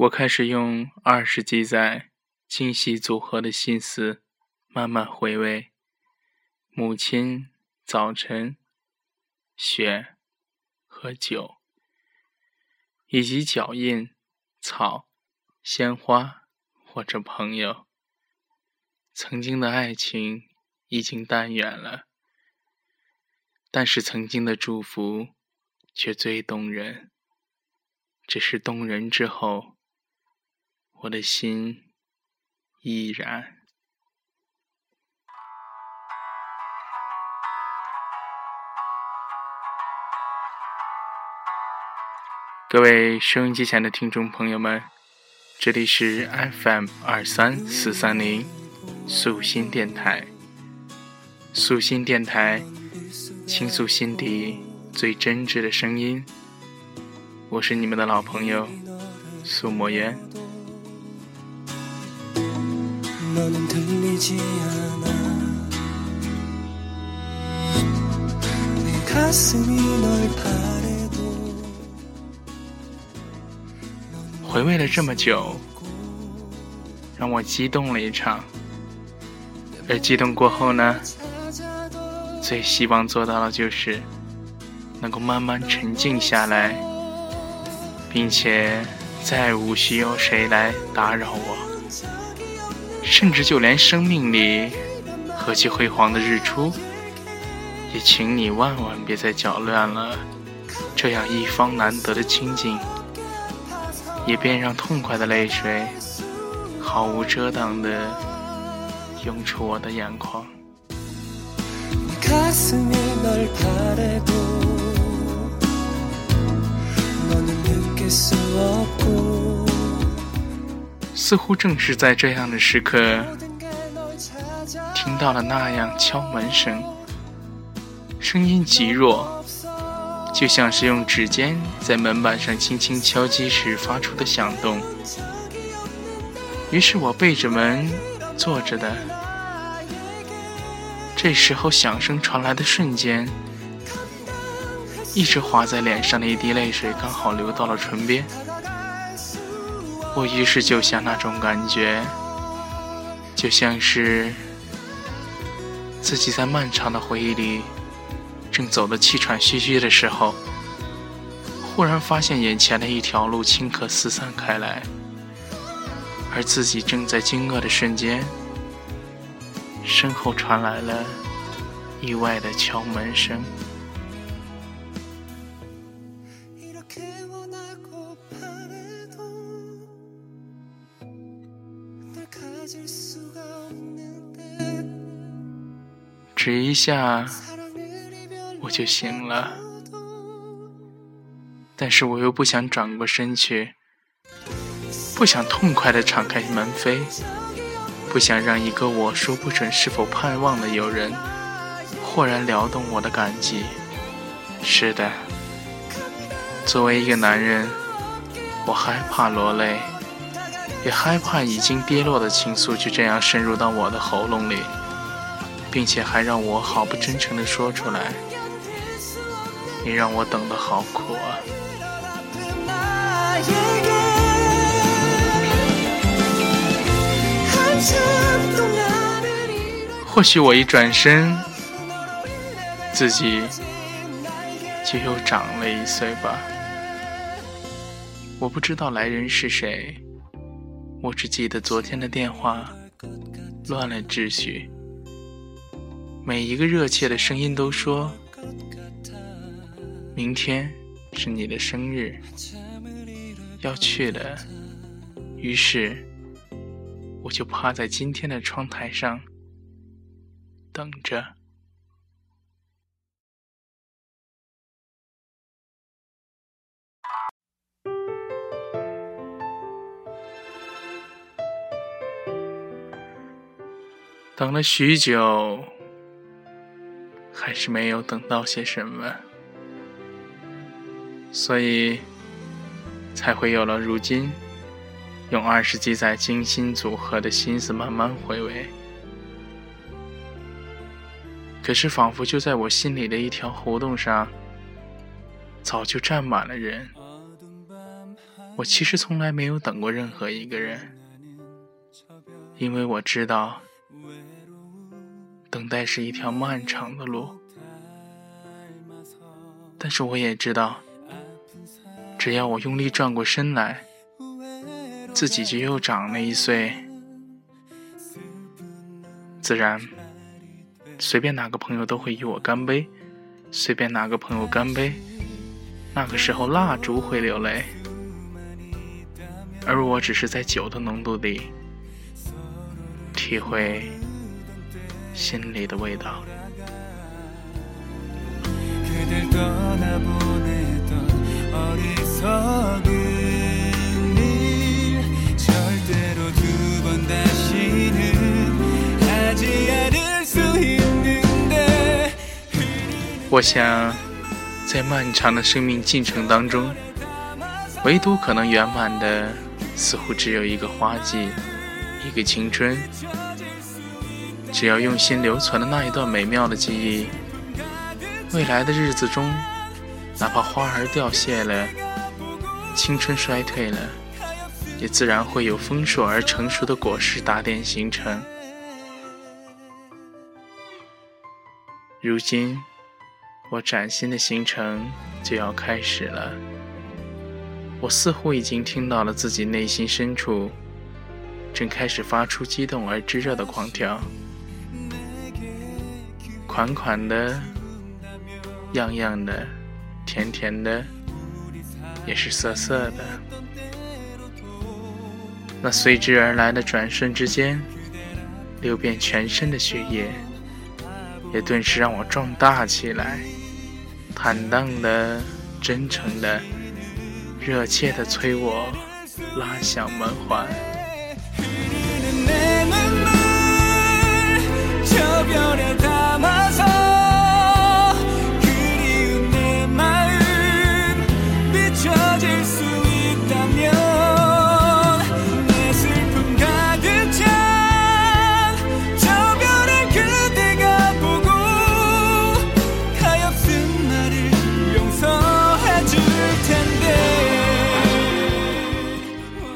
我开始用二十几载精细组合的心思，慢慢回味母亲、早晨、雪和酒，以及脚印、草、鲜花或者朋友。曾经的爱情已经淡远了，但是曾经的祝福却最动人。只是动人之后。我的心依然。各位收音机前的听众朋友们，这里是 FM 二三四三零素心电台。素心电台，倾诉心底最真挚的声音。我是你们的老朋友苏墨渊。回味了这么久，让我激动了一场。而激动过后呢，最希望做到的就是能够慢慢沉静下来，并且再无需有谁来打扰我。甚至就连生命里何其辉煌的日出，也请你万万别再搅乱了这样一方难得的清静，也便让痛快的泪水毫无遮挡地涌出我的眼眶。似乎正是在这样的时刻，听到了那样敲门声，声音极弱，就像是用指尖在门板上轻轻敲击时发出的响动。于是我背着门坐着的，这时候响声传来的瞬间，一直滑在脸上的一滴泪水刚好流到了唇边。我于是就想那种感觉，就像是自己在漫长的回忆里正走得气喘吁吁的时候，忽然发现眼前的一条路顷刻四散开来，而自己正在惊愕的瞬间，身后传来了意外的敲门声。只一下，我就醒了。但是我又不想转过身去，不想痛快地敞开门扉，不想让一个我说不准是否盼望的友人，豁然撩动我的感激。是的，作为一个男人，我害怕落泪，也害怕已经跌落的情愫就这样渗入到我的喉咙里。并且还让我好不真诚的说出来，你让我等的好苦啊！或许我一转身，自己就又长了一岁吧。我不知道来人是谁，我只记得昨天的电话乱了秩序。每一个热切的声音都说：“明天是你的生日，要去的。”于是，我就趴在今天的窗台上等着。等了许久。还是没有等到些什么，所以才会有了如今用二十几载精心组合的心思慢慢回味。可是，仿佛就在我心里的一条胡同上，早就站满了人，我其实从来没有等过任何一个人，因为我知道，等待是一条漫长的路。但是我也知道，只要我用力转过身来，自己就又长了一岁，自然，随便哪个朋友都会与我干杯，随便哪个朋友干杯，那个时候蜡烛会流泪。而我只是在酒的浓度里体会心里的味道。我想，在漫长的生命进程当中，唯独可能圆满的。似乎只有一个花季，一个青春。只要用心留存了那一段美妙的记忆，未来的日子中，哪怕花儿凋谢了，青春衰退了，也自然会有丰硕而成熟的果实打点形成。如今，我崭新的行程就要开始了。我似乎已经听到了自己内心深处正开始发出激动而炙热的狂跳，款款的、样样的、甜甜的，也是涩涩的。那随之而来的转瞬之间，流遍全身的血液，也顿时让我壮大起来，坦荡的、真诚的。热切的催我拉响门环。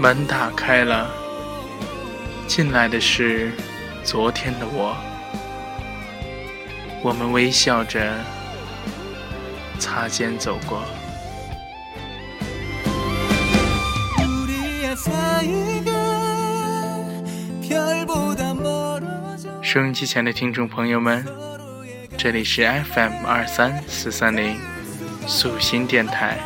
门打开了，进来的是昨天的我。我们微笑着擦肩走过。收音机前的听众朋友们，这里是 FM 二三四三零素心电台。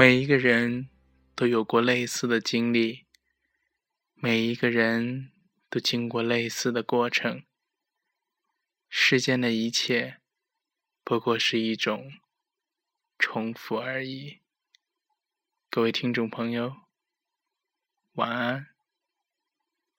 每一个人都有过类似的经历，每一个人都经过类似的过程。世间的一切，不过是一种重复而已。各位听众朋友，晚安。